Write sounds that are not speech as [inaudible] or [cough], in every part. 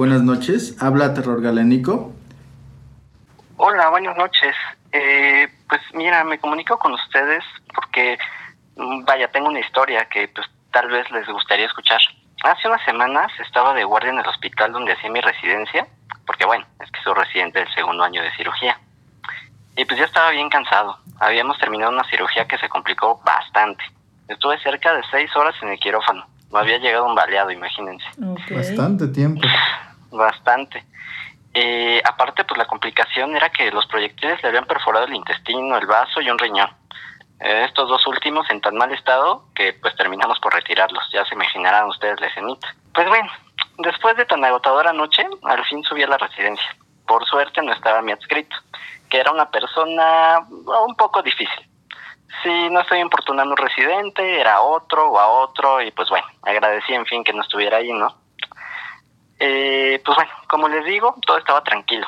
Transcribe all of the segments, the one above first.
Buenas noches. Habla Terror Galénico. Hola, buenas noches. Eh, pues mira, me comunico con ustedes porque, mm, vaya, tengo una historia que pues tal vez les gustaría escuchar. Hace unas semanas estaba de guardia en el hospital donde hacía mi residencia, porque bueno, es que soy residente del segundo año de cirugía. Y pues ya estaba bien cansado. Habíamos terminado una cirugía que se complicó bastante. Estuve cerca de seis horas en el quirófano. Me había llegado un baleado, imagínense. Bastante tiempo. Bastante. Eh, aparte, pues la complicación era que los proyectiles le habían perforado el intestino, el vaso y un riñón. Eh, estos dos últimos en tan mal estado que pues terminamos por retirarlos. Ya se imaginarán ustedes la escenita. Pues bueno, después de tan agotadora noche, al fin subí a la residencia. Por suerte no estaba mi adscrito, que era una persona un poco difícil. Si no estoy importunando un residente, era otro o a otro, y pues bueno, agradecí en fin que no estuviera ahí, ¿no? Eh, pues bueno, como les digo, todo estaba tranquilo.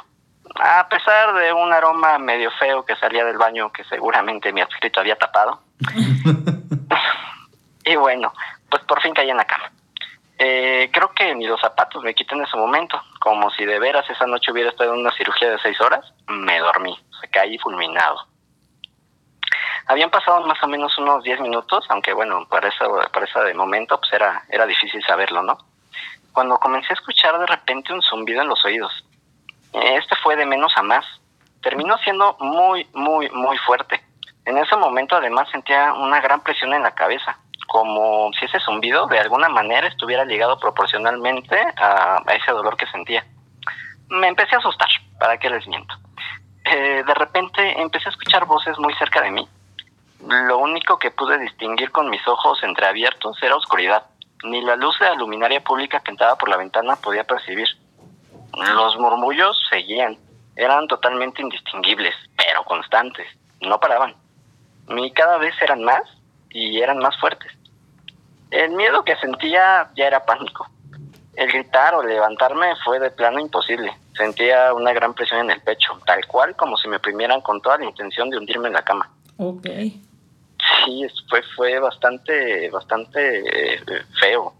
A pesar de un aroma medio feo que salía del baño que seguramente mi adscrito había tapado. [laughs] y bueno, pues por fin caí en la cama. Eh, creo que ni los zapatos me quité en ese momento, como si de veras esa noche hubiera estado en una cirugía de seis horas, me dormí, se caí fulminado. Habían pasado más o menos unos diez minutos, aunque bueno, para ese, para ese de momento pues era, era difícil saberlo, ¿no? Cuando comencé a escuchar de repente un zumbido en los oídos. Este fue de menos a más. Terminó siendo muy, muy, muy fuerte. En ese momento además sentía una gran presión en la cabeza, como si ese zumbido de alguna manera estuviera ligado proporcionalmente a, ese dolor que sentía. Me empecé a asustar, ¿para qué les miento? Eh, de repente empecé a escuchar voces muy cerca de mí. Lo único que pude distinguir con mis ojos entreabiertos era oscuridad. Ni la luz de la luminaria pública que entraba por la ventana podía percibir. Los murmullos seguían, eran totalmente indistinguibles, pero constantes, no paraban. Y cada vez eran más y eran más fuertes. El miedo que sentía ya era pánico. El gritar o levantarme fue de plano imposible. Sentía una gran presión en el pecho, tal cual como si me oprimieran con toda la intención de hundirme en la cama. Ok. Sí, fue, fue bastante, bastante eh, feo.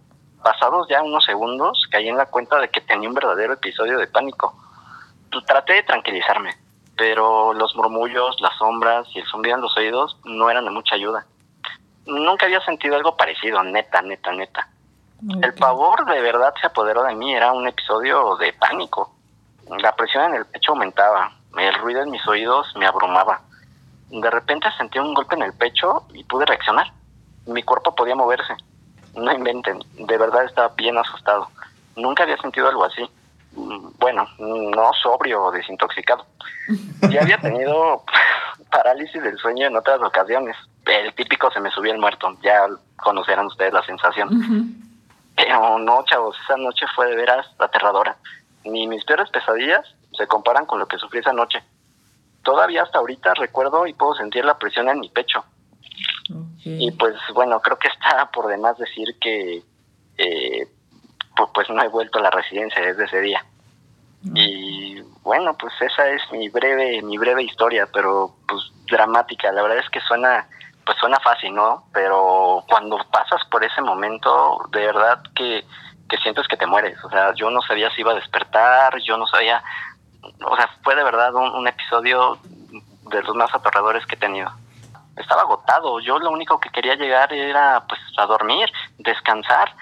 Pasados ya unos segundos, caí en la cuenta de que tenía un verdadero episodio de pánico. Traté de tranquilizarme, pero los murmullos, las sombras y el zumbido en los oídos no eran de mucha ayuda. Nunca había sentido algo parecido, neta, neta, neta. El pavor de verdad se apoderó de mí, era un episodio de pánico. La presión en el pecho aumentaba, el ruido en mis oídos me abrumaba. De repente sentí un golpe en el pecho y pude reaccionar. Mi cuerpo podía moverse. No inventen, de verdad estaba bien asustado. Nunca había sentido algo así. Bueno, no sobrio o desintoxicado. Ya había [laughs] tenido parálisis del sueño en otras ocasiones. El típico se me subió el muerto. Ya conocerán ustedes la sensación. Pero no, chavos, esa noche fue de veras aterradora. Ni mis peores pesadillas se comparan con lo que sufrí esa noche todavía hasta ahorita recuerdo y puedo sentir la presión en mi pecho. Y pues bueno, creo que está por demás decir que eh, pues no he vuelto a la residencia desde ese día. Y bueno, pues esa es mi breve mi breve historia, pero pues dramática. La verdad es que suena pues suena fácil, ¿no? Pero cuando pasas por ese momento, de verdad que que sientes que te mueres. O sea, yo no sabía si iba a despertar, yo no sabía o sea, fue de verdad un, episodio de los más aterradores que he tenido. Estaba agotado, yo lo único que quería llegar era pues a dormir, descansar,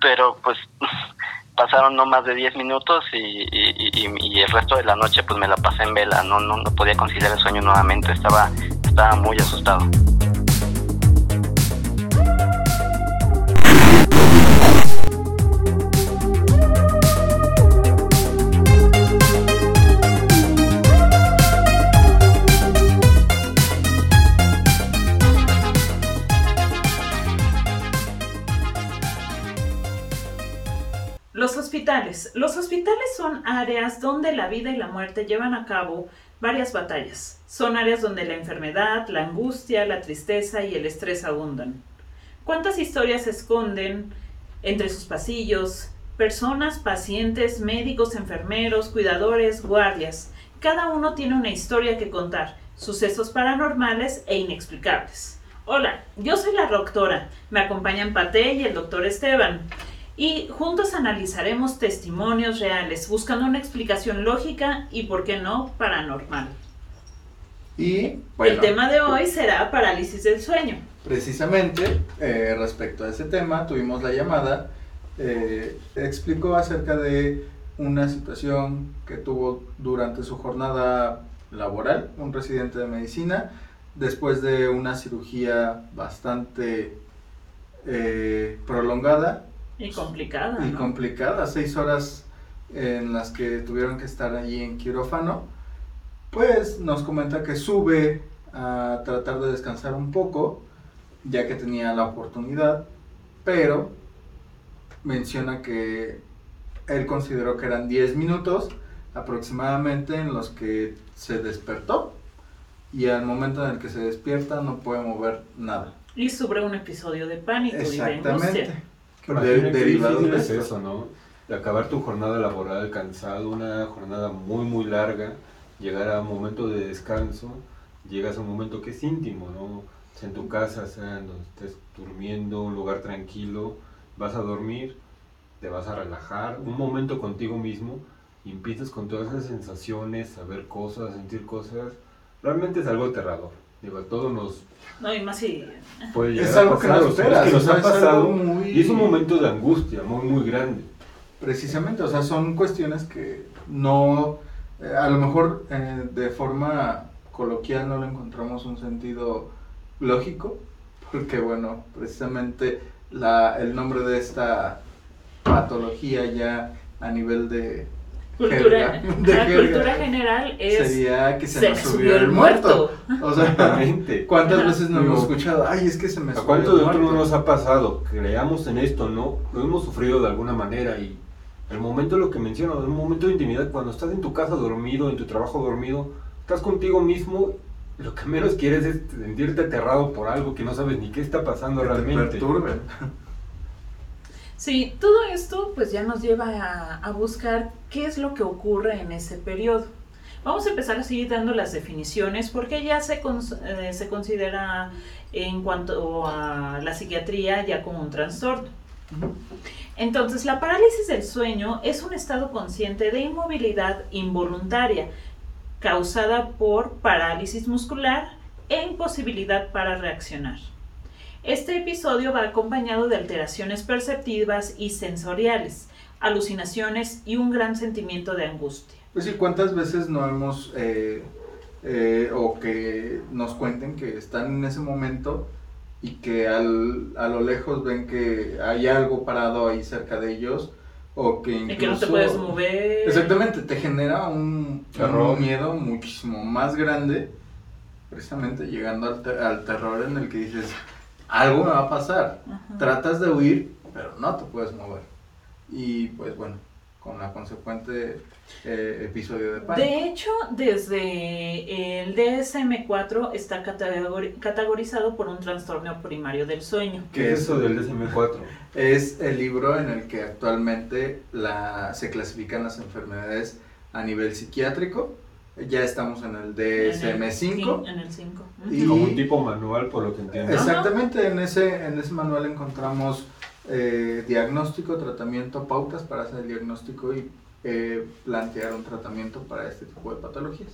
pero pues [laughs] pasaron no más de 10 minutos y, el resto de la noche pues me la pasé en vela, no, no, no podía conciliar el sueño nuevamente, estaba, estaba muy asustado. Los hospitales son áreas donde la vida y la muerte llevan a cabo varias batallas. Son áreas donde la enfermedad, la angustia, la tristeza y el estrés abundan. ¿Cuántas historias se esconden entre sus pasillos? Personas, pacientes, médicos, enfermeros, cuidadores, guardias. Cada uno tiene una historia que contar, sucesos paranormales e inexplicables. Hola, yo soy la doctora. Me acompañan Pate y el doctor Esteban. Y juntos analizaremos testimonios reales, buscando una explicación lógica y, por qué no, paranormal. Y bueno, El tema de hoy será parálisis del sueño. precisamente eh, respecto a ese tema, tuvimos la llamada, eh, explicó acerca de una situación que tuvo durante su jornada laboral, un residente de medicina, después de una cirugía bastante eh, prolongada Y complicada. y complicada, seis horas en las que tuvieron que estar allí en quirófano, pues nos comenta que sube a tratar de descansar un poco, ya que tenía la oportunidad, pero menciona que él consideró que eran 10 minutos aproximadamente en los que se despertó y al momento en el que se despierta no puede mover nada. Y sobre un episodio de pánico y de Exactamente. De- derivado es eso, ¿no? De acabar tu jornada laboral cansado, una jornada muy, muy larga, llegar a un momento de descanso, llegas a un momento que es íntimo, ¿no? Sea en tu casa, sea en donde estés durmiendo, un lugar tranquilo, vas a dormir, te vas a relajar, un momento contigo mismo, y empiezas con todas esas sensaciones, a ver cosas, a sentir cosas. Realmente es algo aterrador. Digo, a todos nos No, y más si... puede llegar Es algo que pasar, es nos ha pasado, muy- y es un momento de angustia muy, muy grande. Precisamente, o sea, son cuestiones que no, eh, a lo mejor eh, de forma coloquial no le encontramos un sentido lógico, porque bueno, precisamente la, el nombre de esta patología ya a nivel de Cultura, jerga, [laughs] de la jerga, cultura general es... sería que se, se me subió el muerto. O sea, Exactamente. [laughs] ¿cuántas Ajá. veces no hemos escuchado? Ay, es que se me ¿A subió cuánto el de muerto"? nos ha pasado? Creamos en esto, ¿no? Lo hemos sufrido de alguna manera y el momento, lo que menciono, un momento de intimidad, cuando estás en tu casa dormido, en tu trabajo dormido, estás contigo mismo, lo que menos quieres es sentirte aterrado por algo que no sabes ni qué está pasando Que te realmente. Sí, todo esto pues ya nos lleva a, buscar qué es lo que ocurre en ese periodo. Vamos a empezar a seguir dando las definiciones porque ya se, eh, se considera en cuanto a la psiquiatría ya como un trastorno. Entonces, la parálisis del sueño es un estado consciente de inmovilidad involuntaria causada por parálisis muscular e imposibilidad para reaccionar. Este episodio va acompañado de alteraciones perceptivas y sensoriales, alucinaciones y un gran sentimiento de angustia. Pues sí, ¿cuántas veces no hemos, eh, eh, o que nos cuenten que están en ese momento y que al, a lo lejos ven que hay algo parado ahí cerca de ellos, o que incluso... En que no te puedes mover. Exactamente, te genera un, Terror. un miedo muchísimo más grande, precisamente llegando al, te- al terror en el que dices, algo me va a pasar. Ajá. Tratas de huir, pero no te puedes mover. Y pues bueno, con la consecuente eh, episodio de pánico. De hecho, desde el DSM-4 está categori- categorizado por un trastorno primario del sueño. ¿Qué es eso del DSM-4? Es el libro en el que actualmente la, se clasifican las enfermedades a nivel psiquiátrico. Ya estamos en el DSM-5. En el 5. Y- Como un tipo manual, por lo que entiendo. Exactamente, en ese, en ese manual encontramos eh, diagnóstico, tratamiento, pautas para hacer el diagnóstico y eh, plantear un tratamiento para este tipo de patologías.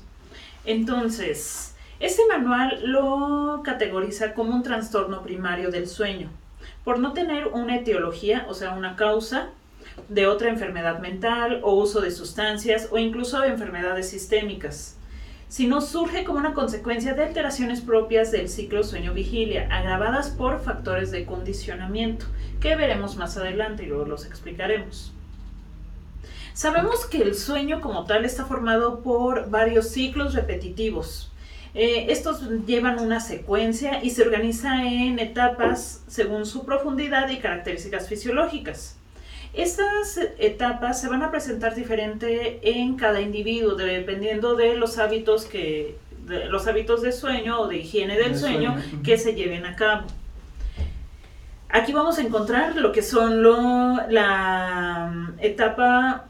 Entonces, este manual lo categoriza como un trastorno primario del sueño, por no tener una etiología, o sea, una causa de otra enfermedad mental o uso de sustancias o incluso enfermedades sistémicas, sino surge como una consecuencia de alteraciones propias del ciclo sueño-vigilia, agravadas por factores de condicionamiento, que veremos más adelante y luego los explicaremos. Sabemos que el sueño como tal está formado por varios ciclos repetitivos. Eh, estos llevan una secuencia y se organiza en etapas según su profundidad y características fisiológicas. Estas etapas se van a presentar diferente en cada individuo, dependiendo de los hábitos que de los hábitos de sueño o de higiene del De sueño, que se lleven a cabo. Aquí vamos a encontrar lo que son lo- la mm, etapa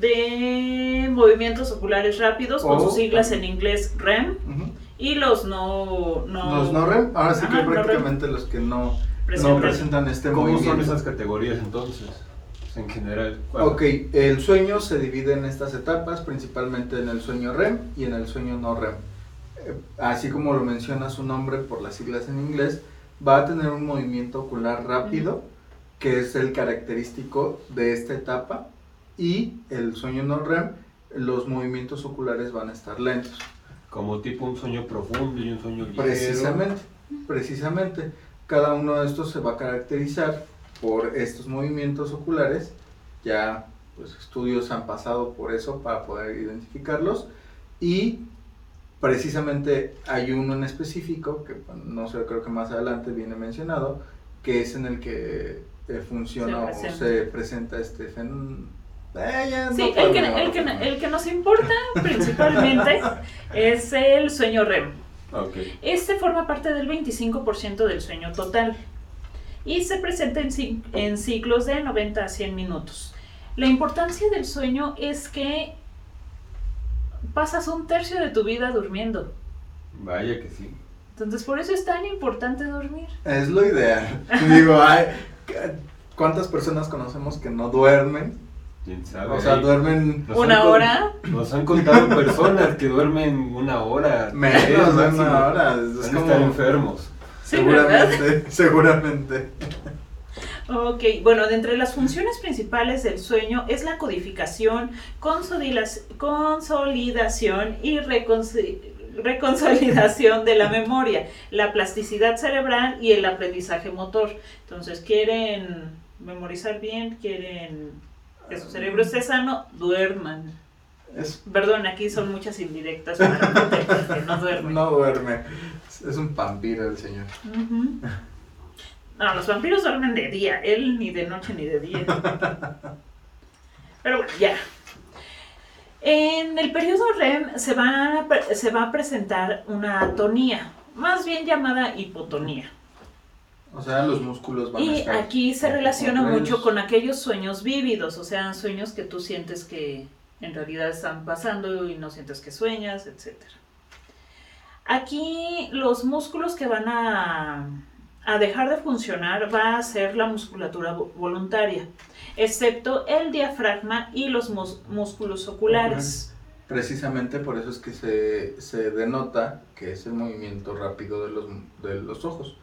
de movimientos oculares rápidos, con sus siglas en inglés REM, y los no... no Los no REM, ahora sí Ajá, que no REM. prácticamente los que no, no Presentan. presentan este ¿Cómo movimiento. son esas categorías entonces? En general. ¿cuál? Ok, el sueño se divide en estas etapas, principalmente en el sueño REM y en el sueño no REM. Eh, Así como lo menciona su nombre por las siglas en inglés, va a tener un movimiento ocular rápido, que es el característico de esta etapa, y el sueño no REM, los movimientos oculares van a estar lentos. Como tipo un sueño profundo y un sueño ligero. Precisamente, precisamente. Cada uno de estos se va a caracterizar por estos movimientos oculares. Ya pues, estudios han pasado por eso para poder identificarlos. Y precisamente hay uno en específico, que no sé, creo que más adelante viene mencionado, que es en el que eh, funciona Se o se presenta este fenómeno. Sí, el que, el, que, el que nos importa [laughs] principalmente es el sueño REM. Ok. Este forma parte del 25% del sueño total y se presenta en, en ciclos de 90 a 100 minutos. La importancia del sueño es que pasas un tercio de tu vida durmiendo. Vaya que sí. Entonces por eso es tan importante dormir. Es lo ideal. [laughs] Digo, ay, ¿cuántas personas conocemos que no duermen? ¿Quién sabe? O sea, duermen nos Una han con- hora. Nos han contado personas que duermen una hora. [laughs] menos de una hora. Es como, estar enfermos. Sí, ¿verdad? seguramente, [laughs] seguramente. Ok, bueno, de entre las funciones principales del sueño es la codificación, consolidación y reconsolidación de la memoria, la plasticidad cerebral y el aprendizaje motor. Entonces, quieren memorizar bien, quieren que su cerebro esté sano, duerman. Es, Perdón, aquí son muchas indirectas para que no duerme. no duerme. Es un vampiro el señor. No, los vampiros duermen de día, él ni de noche ni de día. Pero bueno, ya. En el periodo REM se va, a pre- se va a presentar una atonía, más bien llamada hipotonía. O sea, los músculos van a Y estar. aquí se relaciona mucho con aquellos sueños vívidos, o sea, sueños que tú sientes que en realidad están pasando y no sientes que sueñas, etc. Aquí los músculos que van a, a dejar de funcionar va a ser la musculatura vo- voluntaria, excepto el diafragma y los músculos oculares. Precisamente por eso es que se, se denota que es el movimiento rápido de los, de los ojos.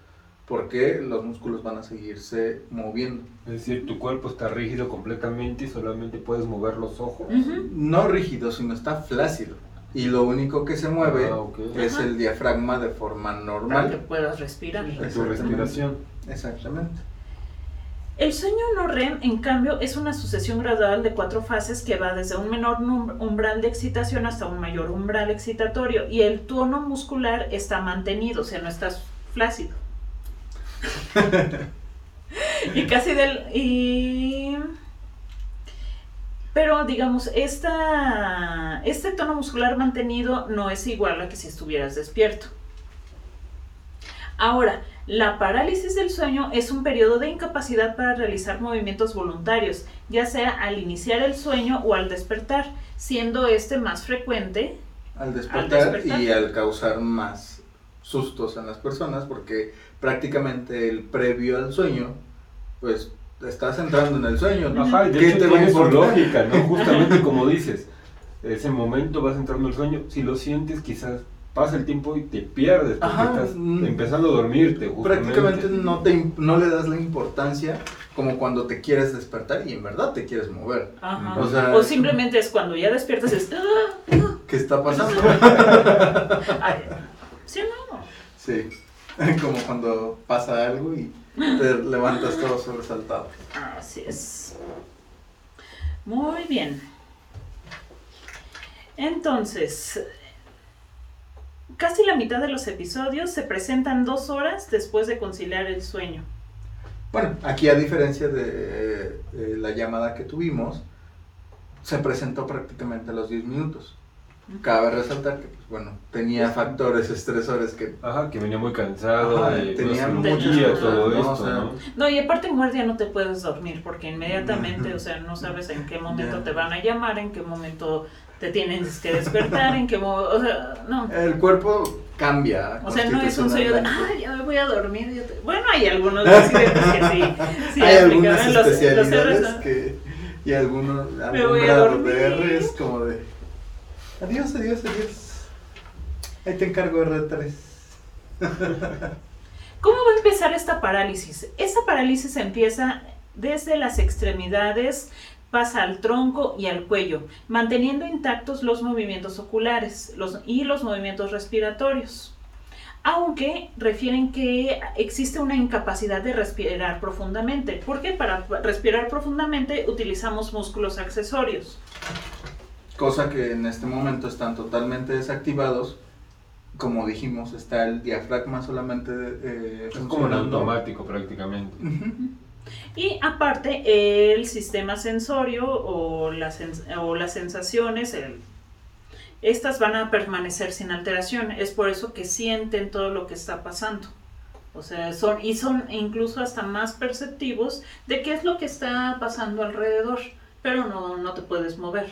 Porque los músculos van a seguirse moviendo. Es decir, tu cuerpo está rígido completamente y solamente puedes mover los ojos. No rígido, sino está flácido. Y lo único que se mueve Ah, es Ajá. el diafragma de forma Para que normal. puedas respirar. Es tu respiración. Exactamente. El sueño no REM, en cambio, es una sucesión gradual de cuatro fases que va desde un menor umbral de excitación hasta un mayor umbral excitatorio y el tono muscular está mantenido, o sea, no estás flácido. [laughs] y casi del... Y... Pero digamos, esta, este tono muscular mantenido no es igual a que si estuvieras despierto. Ahora, la parálisis del sueño es un periodo de incapacidad para realizar movimientos voluntarios, ya sea al iniciar el sueño o al despertar, siendo este más frecuente. Al despertar, despertar. y al causar más sustos en las personas, porque prácticamente el previo al sueño, pues estás entrando en el sueño. ¿no? Ajá, y de ¿Qué hecho te tiene su lógica, ¿no? [laughs] Justamente como dices, ese momento vas entrando al sueño, si lo sientes quizás pasa el tiempo y te pierdes porque Ajá, estás mm. empezando a dormirte. Justamente. Prácticamente no, te, no le das la importancia como cuando te quieres despertar y en verdad te quieres mover. Ajá. O simplemente es cuando ya despiertas es... "Ah, ah". ¿Qué está pasando? [laughs] [laughs] ¿Sí o no? Sí, [laughs] como cuando pasa algo y te levantas todo sobresaltado. Así es. Muy bien. Entonces, casi la mitad de los episodios se presentan dos horas después de conciliar el sueño. Bueno, aquí a diferencia de eh, la llamada que tuvimos, se presentó prácticamente a los 10 minutos. Cabe resaltar que, pues, bueno, tenía factores estresores que... Ajá, que venía muy cansado, Ajá, de tenía cirugía, cosas, todo ¿no? esto, O sea, ¿no? No, y aparte en guardia no te puedes dormir porque inmediatamente, o sea, no sabes en qué momento te van a llamar, en qué momento te tienes que despertar, en qué momento, o sea, no. El cuerpo cambia. O sea, no es un sueño de, ah, ya me voy a dormir. ya te-". Bueno, hay algunos [laughs] accidentes que sí. sí Hay algunas los- los especialidades que... Y algunos, Me voy a dormir. de R es como de, adiós, adiós, adiós. Ahí te encargo R3. ¿Cómo va a empezar esta parálisis? Esta parálisis empieza desde las extremidades, pasa al tronco y al cuello, manteniendo intactos los movimientos oculares y los movimientos respiratorios. Aunque refieren que existe una incapacidad de respirar profundamente, porque para respirar profundamente utilizamos músculos accesorios. Cosa que en este momento están totalmente desactivados. Como dijimos, está el diafragma solamente eh, Es como en automático prácticamente. Y aparte el sistema sensorio o las, sens- o las sensaciones, el- estas van a permanecer sin alteración. Es por eso que sienten todo lo que está pasando. O sea, son, y son incluso hasta más perceptivos de qué es lo que está pasando alrededor, pero no, no te puedes mover.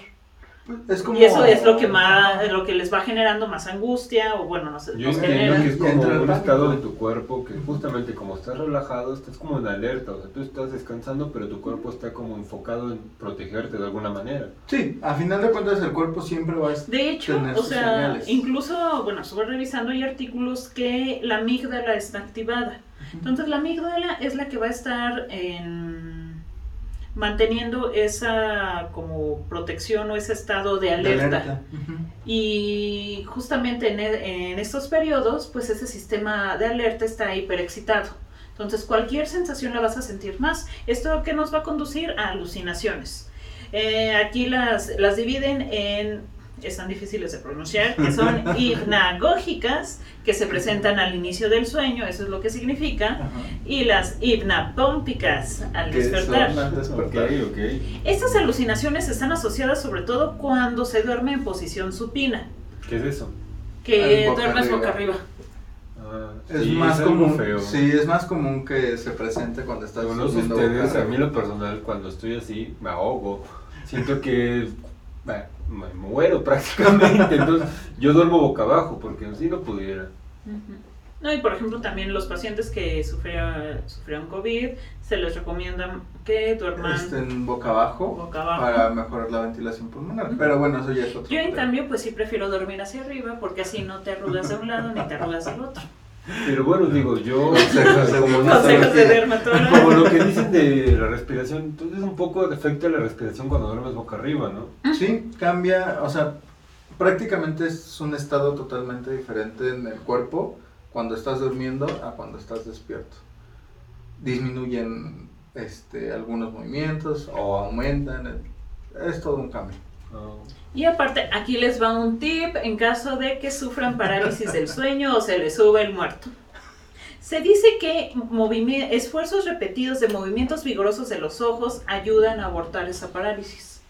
Es como... Y eso es lo que más, lo que les va generando más angustia, o bueno, no sé, Yo entiendo que es como un estado de tu cuerpo que justamente como estás relajado, estás como en alerta, o sea, tú estás descansando, pero tu cuerpo está como enfocado en protegerte de alguna manera. Sí, a final de cuentas el cuerpo siempre va a estar... De hecho, tener o sea, señales. incluso, bueno, estuve revisando y artículos que la amígdala está activada. Entonces, la amígdala es la que va a estar en- manteniendo esa como protección o ese estado de alerta. Y justamente en, e- en estos periodos, pues ese sistema de alerta está hiperexcitado. Entonces, cualquier sensación la vas a sentir más. Esto que nos va a conducir a alucinaciones. Eh, aquí las, las dividen en, están difíciles de pronunciar, que son [laughs] hipnagógicas, que se presentan al inicio del sueño, eso es lo que significa, Ajá. y las hipnapómpicas al despertar. al despertar. Ok, ok. Estas alucinaciones están asociadas sobre todo cuando se duerme en posición supina, ¿Qué es eso? que boca duermes arriba. boca arriba. Ah, Es sí, más común, feo. sí, es más común que se presente cuando estás Según no sé durmiendo boca ustedes, a mí en lo personal, cuando estoy así, me ahogo. Siento que me muero [laughs] prácticamente. Entonces, yo duermo boca abajo porque así no pudiera. No, y por ejemplo también los pacientes que sufrieron, sufrieron COVID, se les recomienda que duerman Estén boca abajo, boca abajo. para mejorar la ventilación pulmonar. Pero bueno, eso ya es otro Yo en tema. cambio pues sí prefiero dormir hacia arriba porque así no te arrugas de un lado ni te arrugas del otro. Pero bueno, digo, yo, como, [laughs] Consejos de Como lo que dicen de la respiración, entonces un poco afecta la respiración cuando duermes boca arriba, ¿no? Sí, cambia, o sea, prácticamente es un estado totalmente diferente en el cuerpo cuando estás durmiendo a cuando estás despierto. Disminuyen este, algunos movimientos o aumentan, es todo un cambio. Ah, Y aparte, aquí les va un tip en caso de que sufran parálisis del [laughs] sueño o se les sube el muerto. Se dice que esfuerzos repetidos de movimientos vigorosos de los ojos ayudan a abortar esa parálisis.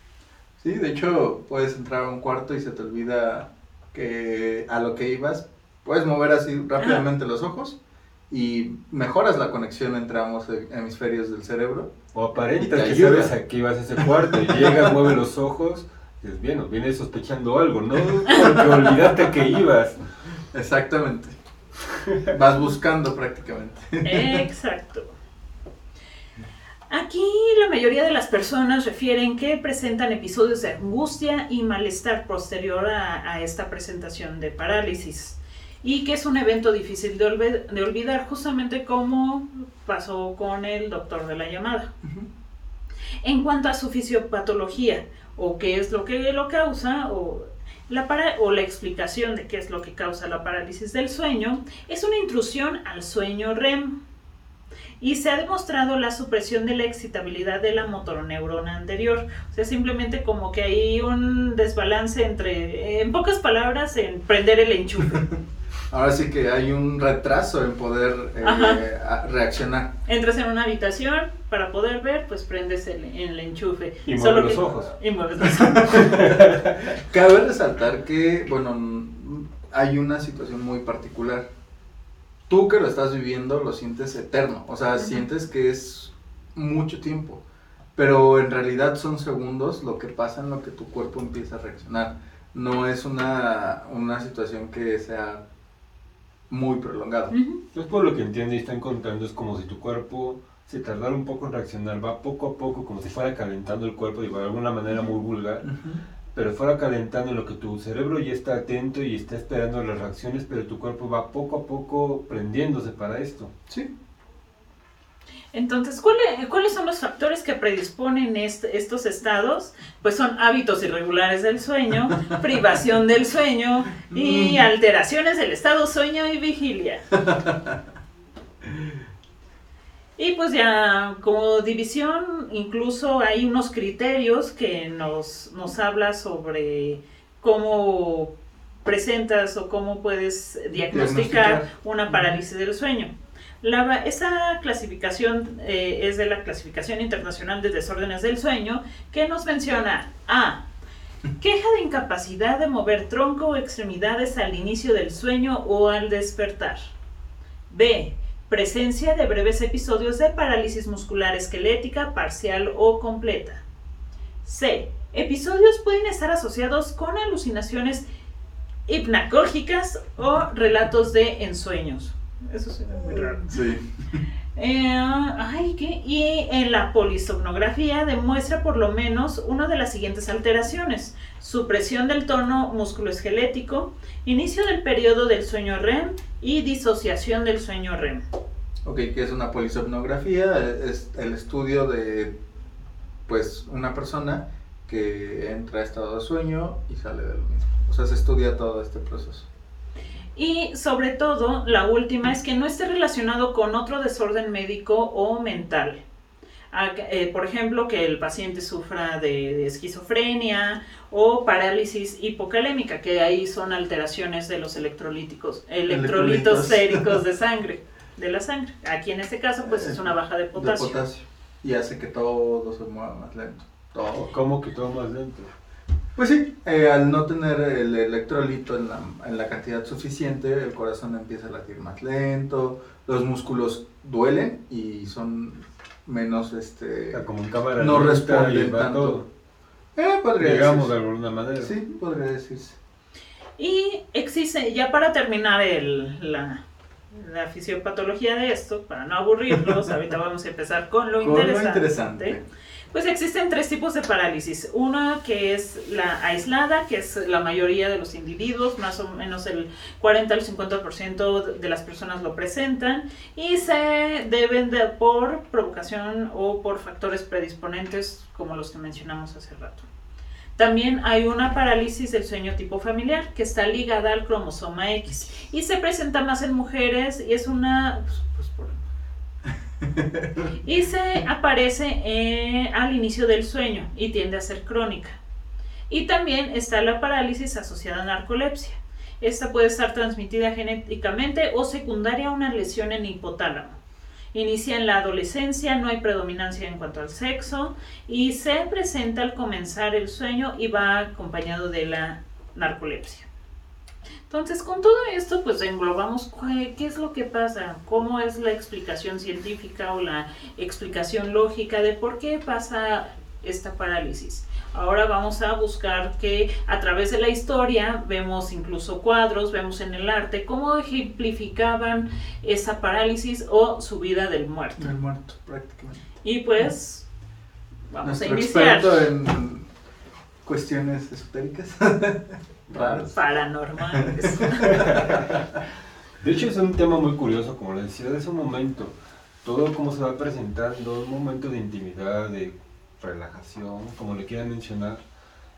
Sí, de hecho, puedes entrar a un cuarto y se te olvida que a lo que ibas, puedes mover así rápidamente los ojos y mejoras la conexión entre ambos hemisferios del cerebro. O aparenta Y te que ayuda. sabes a qué ibas a ese cuarto y llegas, mueve los ojos, dices, bien, vienes sospechando algo, ¿no? Porque olvidaste que ibas. Exactamente. Vas buscando prácticamente. Exacto. Aquí la mayoría de las personas refieren que presentan episodios de angustia y malestar posterior a, a esta presentación de parálisis y que es un evento difícil de olvidar, justamente como pasó con el doctor de la llamada. En cuanto a su fisiopatología, o qué es lo que lo causa, o la, o la explicación de qué es lo que causa la parálisis del sueño, es una intrusión al sueño REM. Y se ha demostrado la supresión de la excitabilidad de la motoneurona anterior. O sea, simplemente como que hay un desbalance entre, en pocas palabras, en prender el enchufe. [laughs] Ahora sí que hay un retraso en poder eh, reaccionar. Entras en una habitación, para poder ver, pues prendes el, el enchufe. Y Solo mueves que- los ojos. Y mueves los ojos. [laughs] Cabe resaltar que, bueno, hay una situación muy particular. Tú que lo estás viviendo lo sientes eterno, o sea, sientes que es mucho tiempo, pero en realidad son segundos lo que pasa en lo que tu cuerpo empieza a reaccionar. No es una, una situación que sea muy prolongada. Ujú. Entonces, por lo que entiendo y están contando, es como si tu cuerpo se tardará un poco en reaccionar, va poco a poco como si fuera calentando el cuerpo, digo, de alguna manera muy vulgar, pero fuera calentando en lo que tu cerebro ya está atento y está esperando las reacciones, pero tu cuerpo va poco a poco prendiéndose para esto. Sí. Entonces, ¿cuáles, ¿cuáles son los factores que predisponen estos estados? Pues son hábitos irregulares del sueño, [laughs] privación del sueño y Mm. alteraciones del estado sueño y vigilia. [laughs] Y pues ya como división, incluso hay unos criterios que nos, nos habla sobre cómo presentas o cómo puedes Diagnosticar. una parálisis del sueño. Esta clasificación eh, es de la Clasificación Internacional de Desórdenes del Sueño, que nos menciona A. Queja de incapacidad de mover tronco o extremidades al inicio del sueño o al despertar. B. Presencia de breves episodios de parálisis muscular esquelética parcial o completa. C. Episodios pueden estar asociados con alucinaciones hipnagógicas o relatos de ensueños. Eso suena muy raro. Sí. Eh, ay, ¿qué? Y en la polisomnografía demuestra por lo menos una de las siguientes alteraciones. Supresión del tono musculoesquelético, inicio del periodo del sueño REM y disociación del sueño REM. Ok, que es una polisomnografía, es el estudio de pues una persona que entra a estado de sueño y sale de lo mismo. O sea, se estudia todo este proceso. Y sobre todo, la última es que no esté relacionado con otro desorden médico o mental. Ah, eh, por ejemplo, que el paciente sufra de, esquizofrenia o parálisis hipocalémica, que ahí son alteraciones de los electrolíticos, electrolitos Electrolitos. séricos de [laughs] sangre, de la sangre. Aquí en este caso, pues es una baja de potasio. De potasio. Y hace que todo se mueva más lento. Todo. ¿Cómo que todo más lento? Pues sí, eh, al no tener el electrolito en la, en la cantidad suficiente, el corazón empieza a latir más lento, los músculos duelen y son menos, O este... sea, como en cámara No responden tanto. todo. Eh, podría Digamos de decirse. alguna manera. Sí, podría decirse. Y existe, ya para terminar el, la, la fisiopatología de esto, para no aburrirlos, [laughs] ahorita vamos a empezar con lo Con lo interesante. Pues existen tres tipos de parálisis. Una que es la aislada, que es la mayoría de los individuos, más o menos el 40 al 50% de las personas lo presentan y se deben de por provocación o por factores predisponentes como los que mencionamos hace rato. También hay una parálisis del sueño tipo familiar que está ligada al cromosoma X y se presenta más en mujeres y es una pues, y se aparece eh, al inicio del sueño y tiende a ser crónica. Y también está la parálisis asociada a narcolepsia. Esta puede estar transmitida genéticamente o secundaria a una lesión en hipotálamo. Inicia en la adolescencia, no hay predominancia en cuanto al sexo y se presenta al comenzar el sueño y va acompañado de la narcolepsia. Entonces, con todo esto, pues englobamos qué es lo que pasa, cómo es la explicación científica o la explicación lógica de por qué pasa esta parálisis. Ahora vamos a buscar que a través de la historia vemos incluso cuadros, vemos en el arte cómo ejemplificaban esa parálisis o su vida del muerto. El muerto, prácticamente. Y pues vamos Nuestro a iniciar. experto en cuestiones esotéricas. [laughs] Raras. Paranormales. [laughs] De hecho es un tema muy curioso, como les decía, de ese momento, todo como se va presentando, un momento de intimidad, de relajación, como le quieran mencionar,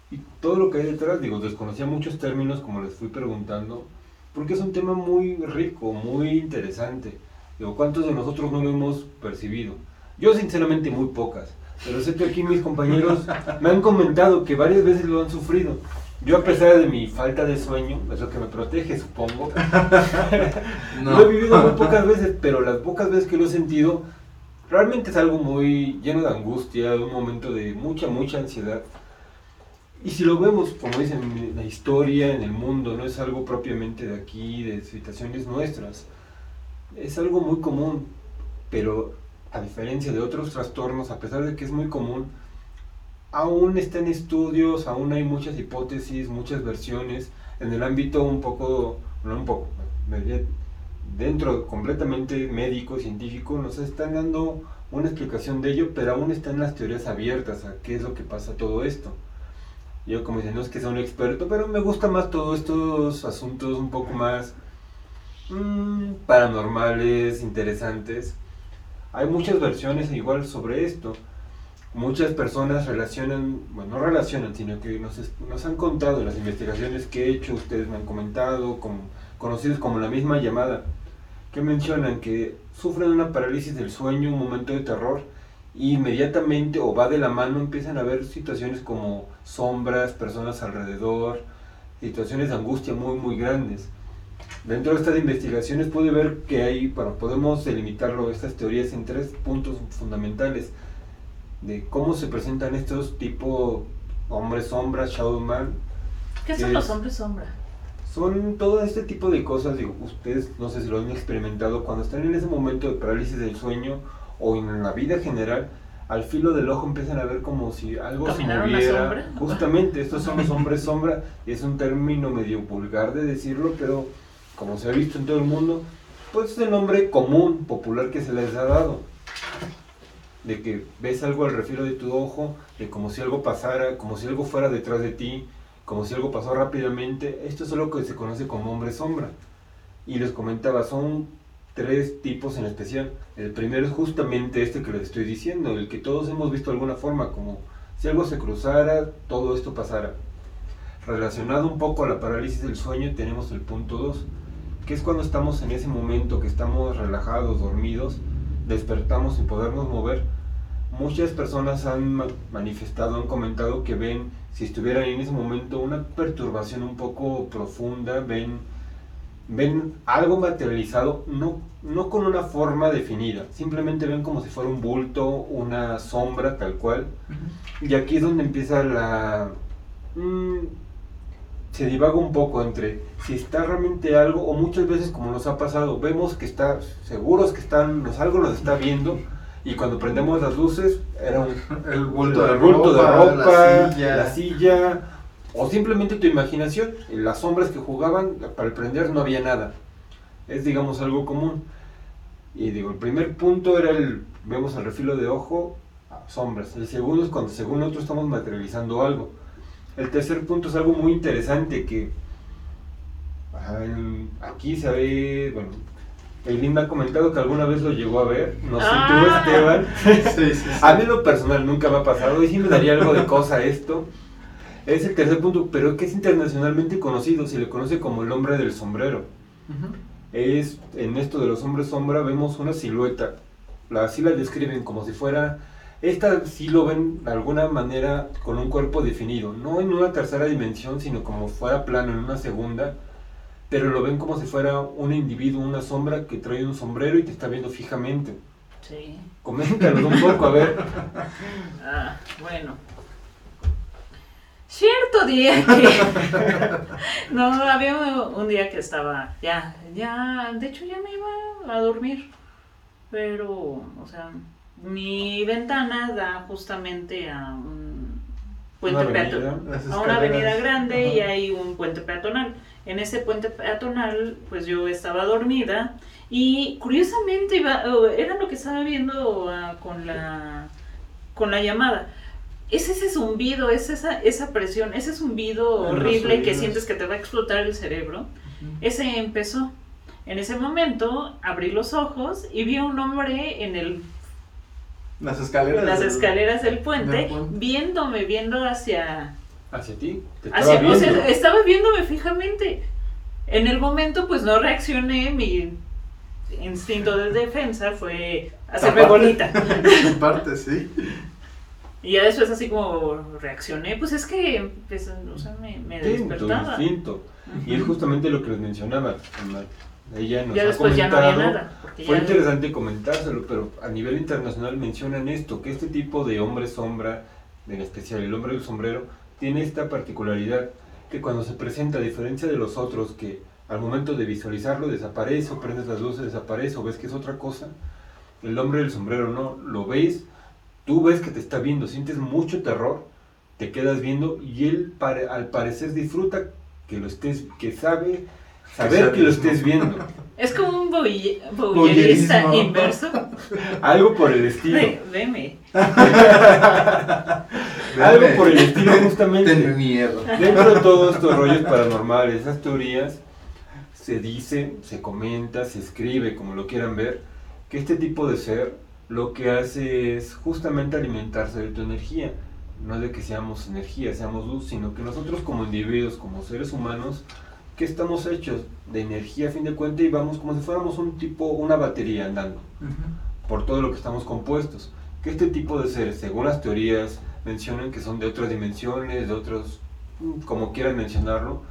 y todo lo que hay detrás, digo, desconocía muchos términos como les fui preguntando, porque es un tema muy rico, muy interesante. Digo, ¿cuántos de nosotros no lo hemos percibido? Yo sinceramente muy pocas, pero sé que aquí mis compañeros [laughs] me han comentado que varias veces lo han sufrido. Yo a pesar de mi falta de sueño, eso que me protege supongo, [laughs] lo he vivido muy pocas veces, pero las pocas veces que lo he sentido, realmente es algo muy lleno de angustia, un momento de mucha, mucha ansiedad. Y si lo vemos, como dicen, en la historia, en el mundo, no es algo propiamente de aquí, de situaciones nuestras. Es algo muy común, pero a diferencia de otros trastornos, a pesar de que es muy común, aún está en estudios, aún hay muchas hipótesis, muchas versiones, en el ámbito un poco, no un poco, dentro completamente médico, científico, nos están dando una explicación de ello, pero aún están las teorías abiertas a qué es lo que pasa todo esto. Yo como dicen, no es que sea un experto, pero me gusta más todos estos asuntos un poco más mm, paranormales, interesantes. Hay muchas versiones igual sobre esto. Muchas personas relacionan, bueno, no relacionan, sino que nos, nos han contado las investigaciones que he hecho, ustedes me han comentado, como, conocidos como la misma llamada, que mencionan que sufren una parálisis del sueño, un momento de terror, y inmediatamente o va de la mano empiezan a ver situaciones como sombras, personas alrededor, situaciones de angustia muy muy grandes. Dentro de estas investigaciones puede ver que hay, bueno, podemos delimitarlo, estas teorías en tres puntos fundamentales de cómo se presentan estos tipo hombres sombra, shadow man. ¿Qué son los hombres sombra? Son todo este tipo de cosas, digo, ustedes no sé si lo han experimentado, cuando están en ese momento de parálisis del sueño o en la vida general, al filo del ojo empiezan a ver como si algo se moviera. Justamente, [laughs] estos son los hombres sombra, y es un término medio vulgar de decirlo, pero como se ha visto en todo el mundo, pues es el nombre común, popular que se les ha dado. De que ves algo al refilo de tu ojo, de como si algo pasara, como si algo fuera detrás de ti, como si algo pasó rápidamente. Esto es lo que se conoce como hombre sombra. Y les comentaba, son tres tipos en especial. El primero es justamente este que les estoy diciendo, el que todos hemos visto de alguna forma, como si algo se cruzara, todo esto pasara. Relacionado un poco a la parálisis del sueño, tenemos el punto 2, que es cuando estamos en ese momento que estamos relajados, dormidos, despertamos sin podernos mover. Muchas personas han manifestado, han comentado que ven, si estuvieran en ese momento, una perturbación un poco profunda, ven ven algo materializado, no, no con una forma definida, simplemente ven como si fuera un bulto, una sombra tal cual. Y aquí es donde empieza la... Mm, se divaga un poco entre si está realmente algo o muchas veces como nos ha pasado, vemos que está, seguros que están, nos, algo nos está viendo y cuando prendemos las luces era un, el bulto, de, ropa, la silla o simplemente tu imaginación, las sombras que jugaban, para prender no había nada. Es, digamos, algo común. Y digo, el primer punto era el, vemos al refilo de ojo, sombras. El segundo es cuando según nosotros estamos materializando algo. El tercer punto es algo muy interesante que aquí se ve, bueno, Eileen me ha comentado que alguna vez lo llegó a ver, no sé tú ah. Esteban. [laughs] Sí, sí, A mí lo personal nunca me ha pasado y sí me daría algo de cosa esto. Es el tercer punto, pero que es internacionalmente conocido, se le conoce como el hombre del sombrero. Es en esto de los hombres sombra vemos una silueta, así la describen como si fuera, esta sí lo ven de alguna manera con un cuerpo definido, no en una tercera dimensión, sino como fuera plano en una segunda, pero lo ven como si fuera un individuo, una sombra que trae un sombrero y te está viendo fijamente. Sí. Coméntanos un poco, a ver. [laughs] Ah, bueno, Cierto día que... [laughs] no, había un día que estaba, ya, ya, de hecho ya me iba a dormir, pero, o sea, mi ventana da justamente a un puente peatonal, a una avenida grande y hay un puente peatonal. En ese puente peatonal, pues yo estaba dormida y curiosamente iba, era lo que estaba viendo ah, con la con la llamada es ese zumbido, es esa, esa presión, ese zumbido horrible que sientes que te va a explotar el cerebro. Ese empezó. En ese momento abrí los ojos y vi a un hombre en el las escaleras, las escaleras del puente, viéndome, viendo hacia... ¿Hacia ti? estaba, viendo? estaba viéndome fijamente. En el momento pues no reaccioné, mi instinto de defensa fue hacerme bonita. En parte, sí. Y ya después así como reaccioné, pues es que pues, o sea, me, me despertaba. Instinto. Y es justamente lo que les mencionaba. Ella nos ya después ya no había nada. Fue interesante comentárselo, pero a nivel internacional mencionan esto, que este tipo de hombre sombra, en especial el hombre del sombrero, tiene esta particularidad que cuando se presenta, a diferencia de los otros, que al momento de visualizarlo desaparece, o prendes las luces, desaparece, o ves que es otra cosa, el hombre del sombrero no, lo ves Tú ves que te está viendo, sientes mucho terror, te quedas viendo y él al parecer disfruta que lo estés, que sabe Saber que lo estés viendo. [laughs] Es como un boyerista inverso. Algo por el estilo. Ve- [laughs] Veme. Algo por el estilo justamente. Ten miedo. Dentro de todos estos rollos paranormales, esas teorías, se dice, se comenta, se escribe, como lo quieran ver, que este tipo de ser lo que hace es justamente alimentarse de tu energía. No de que seamos energía, seamos luz, sino que nosotros como individuos, como seres humanos, que estamos hechos de energía a fin de cuentas y vamos como si fuéramos un tipo, una batería andando por todo lo que estamos compuestos. Que este tipo de seres, según las teorías, mencionan que son de otras dimensiones, de otros, mm, como quieran mencionarlo,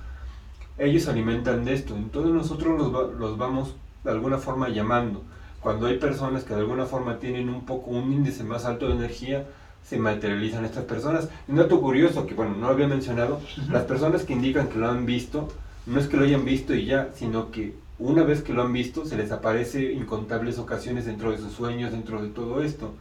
ellos se alimentan de esto. Entonces nosotros los, va- los vamos de alguna forma llamando. Cuando hay personas que de alguna forma tienen un poco un índice más alto de energía, se materializan estas personas. Un dato curioso que, bueno, no lo había mencionado, las personas que indican que lo han visto, no es que lo hayan visto y ya, sino que una vez que lo han visto, se les aparece incontables ocasiones dentro de sus sueños, dentro de todo esto.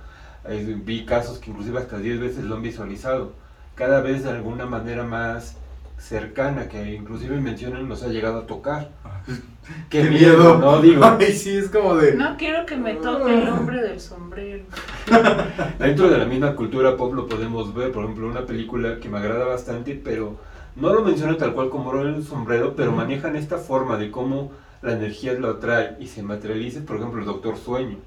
Eh, vi casos que inclusive hasta 10 veces lo han visualizado, cada vez de alguna manera más cercana, que inclusive mencionan los ha llegado a tocar. [laughs] Qué, miedo, ¿no? Digo, [laughs] Ay, sí, es como de. No quiero que me toque el hombre del sombrero. [laughs] Dentro de la misma cultura pop lo podemos ver, por ejemplo, una película que me agrada bastante, pero no lo menciona tal cual como el sombrero, pero manejan esta forma de cómo la energía lo atrae y se materializa, por ejemplo, el Doctor Sueño.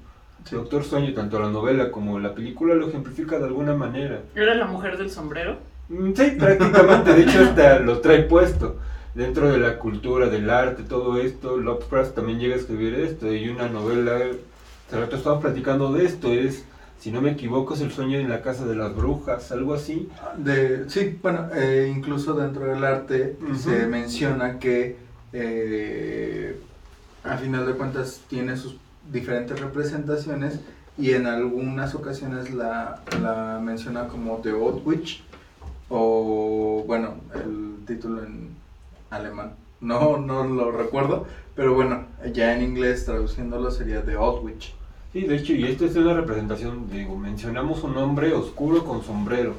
Sí. Doctor Sueño, tanto la novela como la película lo ejemplifica de alguna manera. ¿Era la mujer del sombrero? Mm, Sí, prácticamente, de hecho hasta lo trae puesto. Dentro de la cultura, del arte, todo esto, Lovecraft también llega a escribir esto. Y una novela, hace rato estamos platicando de esto, es, si no me equivoco, es El sueño en la casa de las brujas, algo así. De, sí, bueno, eh, incluso dentro del arte se menciona que eh, a final de cuentas tiene sus diferentes representaciones y en algunas ocasiones la, la menciona como The Old Witch o bueno, el título en alemán. No, no lo recuerdo, pero bueno, ya en inglés traduciéndolo sería The Old Witch. Sí, de hecho, y esto es una representación, digo, mencionamos un hombre oscuro con sombrero,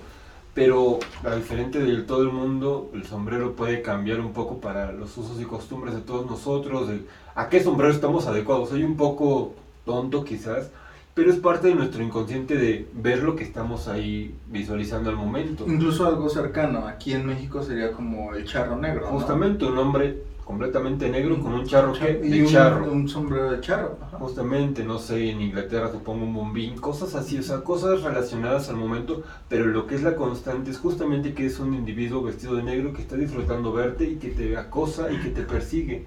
pero a diferente de todo el mundo, el sombrero puede cambiar un poco para los usos y costumbres de todos nosotros, de a qué sombrero estamos adecuados. Soy un poco tonto quizás, pero es parte de nuestro inconsciente de ver lo que estamos ahí visualizando al momento. Incluso algo cercano, aquí en México sería como el charro negro. ¿no? Justamente un hombre completamente negro con un charro que Y de un, charro. un sombrero de charro. ajá. Justamente, no sé, en Inglaterra supongo un bombín, cosas así, o sea, cosas relacionadas al momento, pero lo que es la constante es justamente que es un individuo vestido de negro que está disfrutando verte y que te acosa y que te persigue.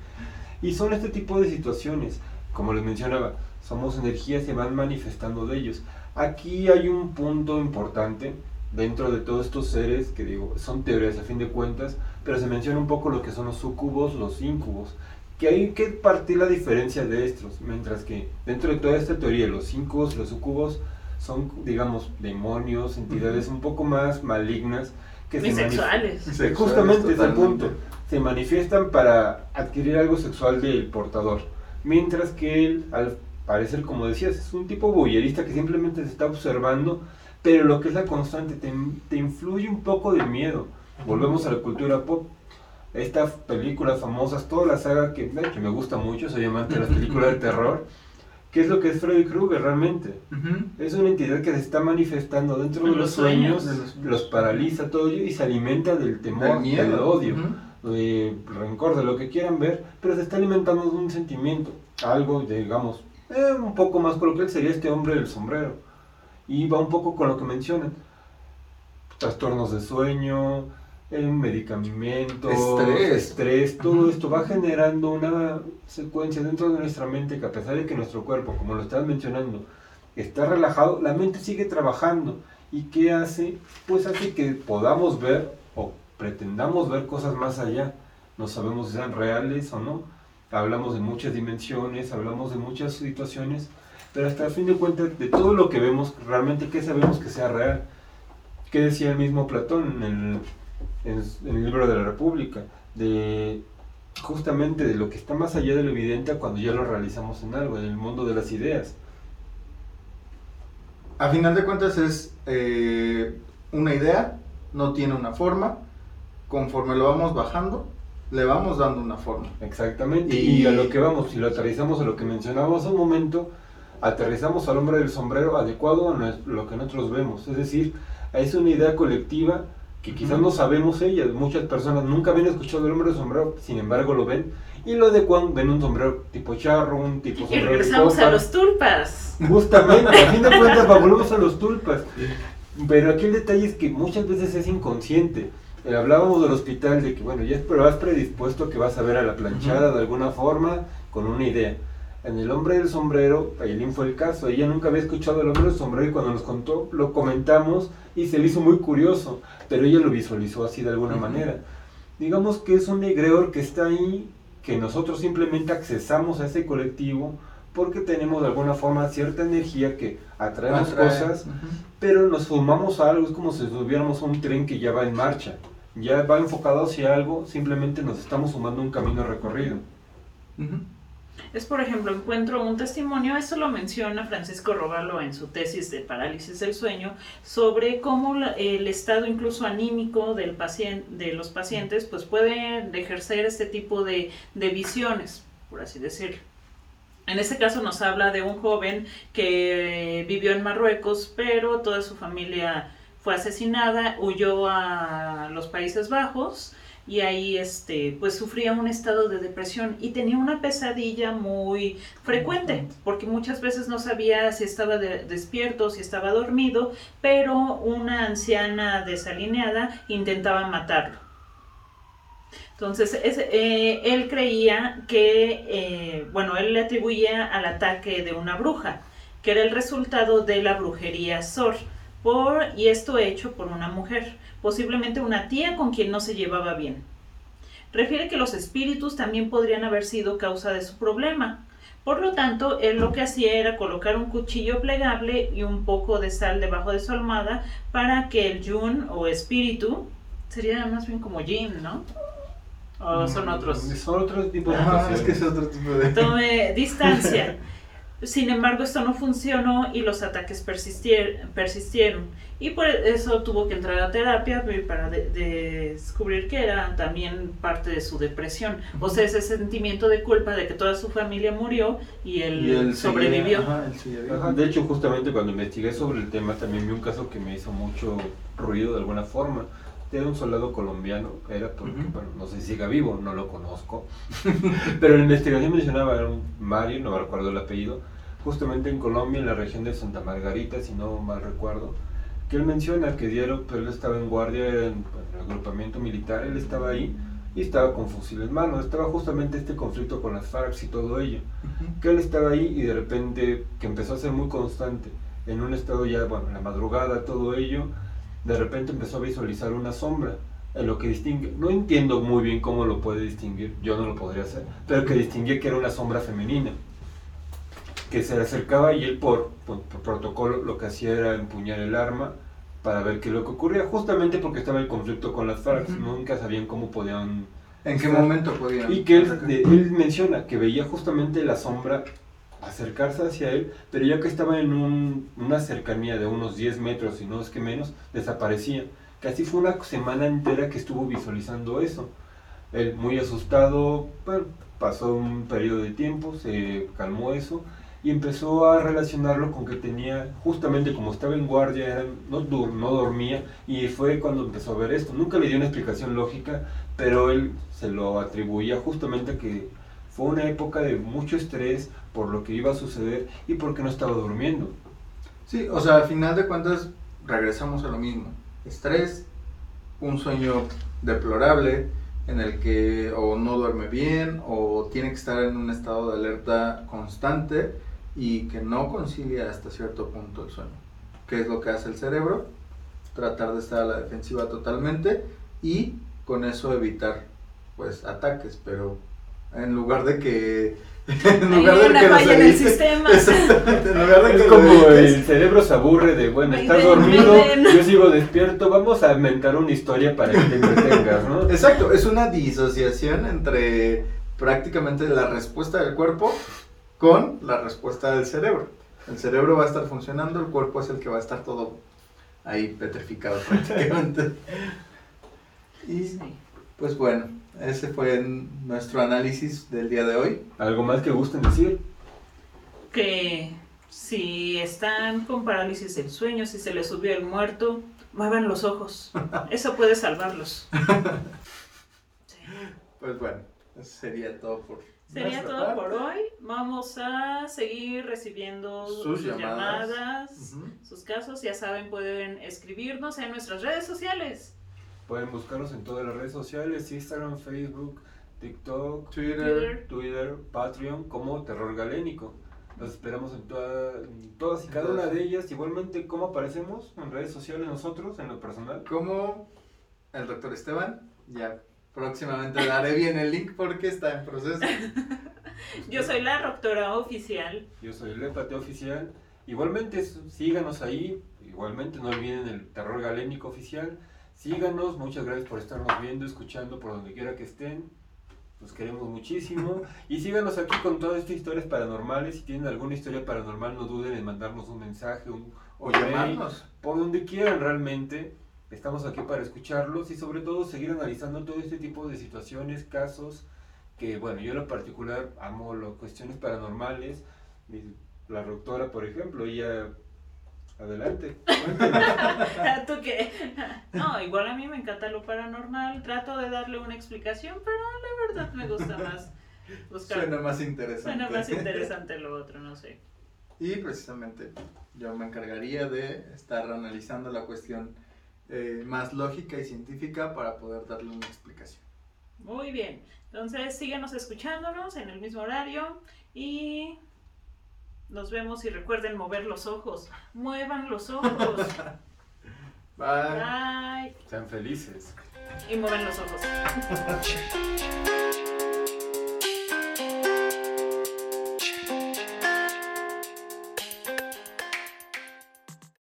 Y son este tipo de situaciones, como les mencionaba, somos energías se van manifestando de ellos. Aquí hay un punto importante dentro de todos estos seres que digo, son teorías a fin de cuentas, pero se menciona un poco lo que son los sucubos, los incubos, que hay que partir la diferencia de estos, mientras que dentro de toda esta teoría los incubos, los sucubos son, digamos, demonios, entidades un poco más malignas que se Bisexuales. Sexuales, Justamente ese totalmente. punto. Se manifiestan para adquirir algo sexual del portador. Mientras que él, al parecer, como decías, es un tipo boyerista que simplemente se está observando, pero lo que es la constante, te, te influye un poco de miedo. Volvemos a la cultura pop. Estas películas famosas, toda la saga que, hecho, me gusta mucho, soy amante de las películas de terror. ¿Qué es lo que es Freddy Krueger realmente? Es una entidad que se está manifestando dentro de los los sueños. sueños, los paraliza todo ello y se alimenta del temor, Del odio, Ujú. de rencor, de lo que quieran ver, pero se está alimentando de un sentimiento, algo, digamos, eh, un poco más coloquial sería este hombre del sombrero. Y va un poco con lo que mencionan. Trastornos de sueño, eh, medicamentos, Estrés. estrés, todo esto va generando una secuencia dentro de nuestra mente que a pesar de que nuestro cuerpo, como lo estás mencionando, está relajado, la mente sigue trabajando. ¿Y qué hace? Pues hace que podamos ver o pretendamos ver cosas más allá. No sabemos si sean reales o no. Hablamos de muchas dimensiones, hablamos de muchas situaciones, pero hasta el fin de cuentas, de todo lo que vemos, realmente, ¿qué sabemos que sea real? ¿Qué decía el mismo Platón en el, en- en el libro de la República? De justamente de lo que está más allá de lo evidente cuando ya lo realizamos en algo, en el mundo de las ideas. A final de cuentas es eh, una idea, no tiene una forma. Conforme lo vamos bajando, le vamos dando una forma. Exactamente. Y- Y, a lo que vamos, si lo aterrizamos a lo que mencionábamos hace un momento, aterrizamos al hombre del sombrero adecuado a lo que nosotros vemos. Es decir, es una idea colectiva que quizás no sabemos ellas. Muchas personas nunca habían escuchado el hombre del sombrero, sin embargo lo ven. Y lo adecuan, ven un sombrero tipo charro, un tipo Y sombrero de regresamos a los tulpas. Justamente, a fin de [laughs] cuentas volvemos a los tulpas. Pero aquí el detalle es que muchas veces es inconsciente. Eh, hablábamos del hospital de que, bueno, ya pero vas predispuesto que vas a ver a la planchada de alguna forma con una idea. En el hombre del sombrero, Ayelín fue el caso. Ella nunca había escuchado el hombre del sombrero y cuando nos contó, lo comentamos y se le hizo muy curioso. Pero ella lo visualizó así de alguna Ujú. manera. Digamos que es un egregor que está ahí, que nosotros simplemente accesamos a ese colectivo porque tenemos de alguna forma cierta energía que atraemos Atrae. cosas, Ujú. pero nos sumamos a algo, es como si subiéramos a un tren que ya va en marcha, ya va enfocado hacia algo, simplemente nos estamos sumando a un camino recorrido. Ujú. Es, por ejemplo, encuentro un testimonio, eso lo menciona Francisco Robalo en su tesis de parálisis del sueño, sobre cómo la- el estado incluso anímico del paciente, de los pacientes pues puede ejercer este tipo de, de visiones, por así decirlo. En este caso nos habla de un joven que vivió en Marruecos, pero toda su familia fue asesinada, huyó a los Países Bajos y ahí este pues sufría un estado de depresión y tenía una pesadilla muy frecuente porque muchas veces no sabía si estaba de- despierto si estaba dormido pero una anciana desalineada intentaba matarlo. Entonces es- eh, él creía que eh, bueno él le atribuía al ataque de una bruja que era el resultado de la brujería Sor por y esto hecho por una mujer posiblemente una tía con quien no se llevaba bien. Refiere que los espíritus también podrían haber sido causa de su problema. Por lo tanto, él lo que hacía era colocar un cuchillo plegable y un poco de sal debajo de su almohada para que el yun o espíritu, sería más bien como yin, ¿no? O son otros. Son otros tipos de Ajá, es que es situaciones. otro tipo de... Tome distancia. [laughs] Sin embargo, esto no funcionó y los ataques persistier- persistieron. Y por eso tuvo que entrar a terapia para de- de descubrir que era también parte de su depresión. O sea, ese sentimiento de culpa de que toda su familia murió y él, Y él sobrevivió. seguía- ajá, él seguía vivo. Ajá, de hecho, justamente cuando investigué sobre el tema, también vi un caso que me hizo mucho ruido de alguna forma. Era un soldado colombiano, era porque, Ujú. bueno, no sé si siga vivo, no lo conozco. [laughs] Pero en la investigación mencionaba, era un Mario, no me recuerdo el apellido, justamente en Colombia, en la región de Santa Margarita, si no mal recuerdo, que él menciona que diario, pues, él estaba en guardia en, en el agrupamiento militar, él estaba ahí y estaba con fusil en mano, estaba justamente este conflicto con las FARC y todo ello Ujú. que él estaba ahí y de repente que empezó a ser muy constante en un estado ya, bueno, en la madrugada, todo ello, de repente empezó a visualizar una sombra en lo que distingue, no entiendo muy bien cómo lo puede distinguir, yo no lo podría hacer, pero que distinguía que era una sombra femenina, que se le acercaba y él por, por, por protocolo lo que hacía era empuñar el arma para ver qué es lo que ocurría, justamente porque estaba el conflicto con las FARC, nunca sabían cómo podían ¿En qué momento podían? y que él, él menciona que veía justamente la sombra acercarse hacia él, pero ya que estaba en un- una cercanía de unos 10 metros, y no es que menos, desaparecía. Así fue una semana entera que estuvo visualizando eso. Él muy asustado, bueno, pasó un periodo de tiempo, se calmó eso y empezó a relacionarlo con que tenía, justamente como estaba en guardia, era- no, no dormía y fue cuando empezó a ver esto. Nunca le dio una explicación lógica, pero él se lo atribuía justamente a que fue una época de mucho estrés por lo que iba a suceder y porque no estaba durmiendo. Sí, o sea, al final de cuentas regresamos a lo mismo. Estrés, un sueño deplorable en el que o no duerme bien o tiene que estar en un estado de alerta constante y que no concilia hasta cierto punto el sueño. ¿Qué es lo que hace el cerebro? Tratar de estar a la defensiva totalmente y con eso evitar pues ataques, pero en lugar de que en Hay lugar de una que falla en el sistema. Exactamente, en lugar de que Es como el cerebro se aburre de, bueno, Ay, estás ven, dormido, ven, yo sigo despierto, vamos a inventar una historia para que te entretengas, ¿no? Exacto, es una disociación entre prácticamente la respuesta del cuerpo con la respuesta del cerebro. El cerebro va a estar funcionando, el cuerpo es el que va a estar todo ahí petrificado [laughs] prácticamente. Y. Pues bueno, ese fue nuestro análisis del día de hoy. ¿Algo más que gusten decir? Que si están con parálisis del sueño, si se les subió el muerto, muevan los ojos. [laughs] Eso puede salvarlos. [laughs] Pues bueno, eso sería todo por Sería todo por hoy. Vamos a seguir recibiendo sus, llamadas, sus casos. Ya saben, pueden escribirnos en nuestras redes sociales. Pueden buscarnos en todas las redes sociales, Instagram, Facebook, TikTok, Twitter, Twitter, Patreon, como Terror Galénico. Los esperamos en, todas y cada una de ellas. Igualmente, ¿cómo aparecemos en redes sociales nosotros, en lo personal? Como el doctor Esteban, ya próximamente daré bien el link porque está en proceso. [laughs] Yo soy la doctora oficial. Yo soy el Lepate oficial. Igualmente, síganos ahí. Igualmente, no olviden el Terror Galénico oficial. Síganos, muchas gracias por estarnos viendo, escuchando por donde quiera que estén. Los queremos muchísimo. Y síganos aquí con todas estas historias paranormales. Si tienen alguna historia paranormal, no duden en mandarnos un mensaje un, o llamarnos. Por donde quieran realmente. Estamos aquí para escucharlos y sobre todo seguir analizando todo este tipo de situaciones, casos, que bueno, yo en lo particular amo las cuestiones paranormales. La doctora, por ejemplo, ella Adelante. [laughs] ¿Tú qué? No, igual a mí me encanta lo paranormal. Trato de darle una explicación, pero la verdad me gusta más buscar. Suena más interesante. Suena más interesante lo otro, no sé. Y precisamente yo me encargaría de estar analizando la cuestión eh, más lógica y científica para poder darle una explicación. Muy bien. Entonces síguenos escuchándonos en el mismo horario y nos vemos y recuerden mover los ojos. Muevan los ojos. [laughs] Bye. Bye. Sean felices. Y mueven los ojos. [laughs]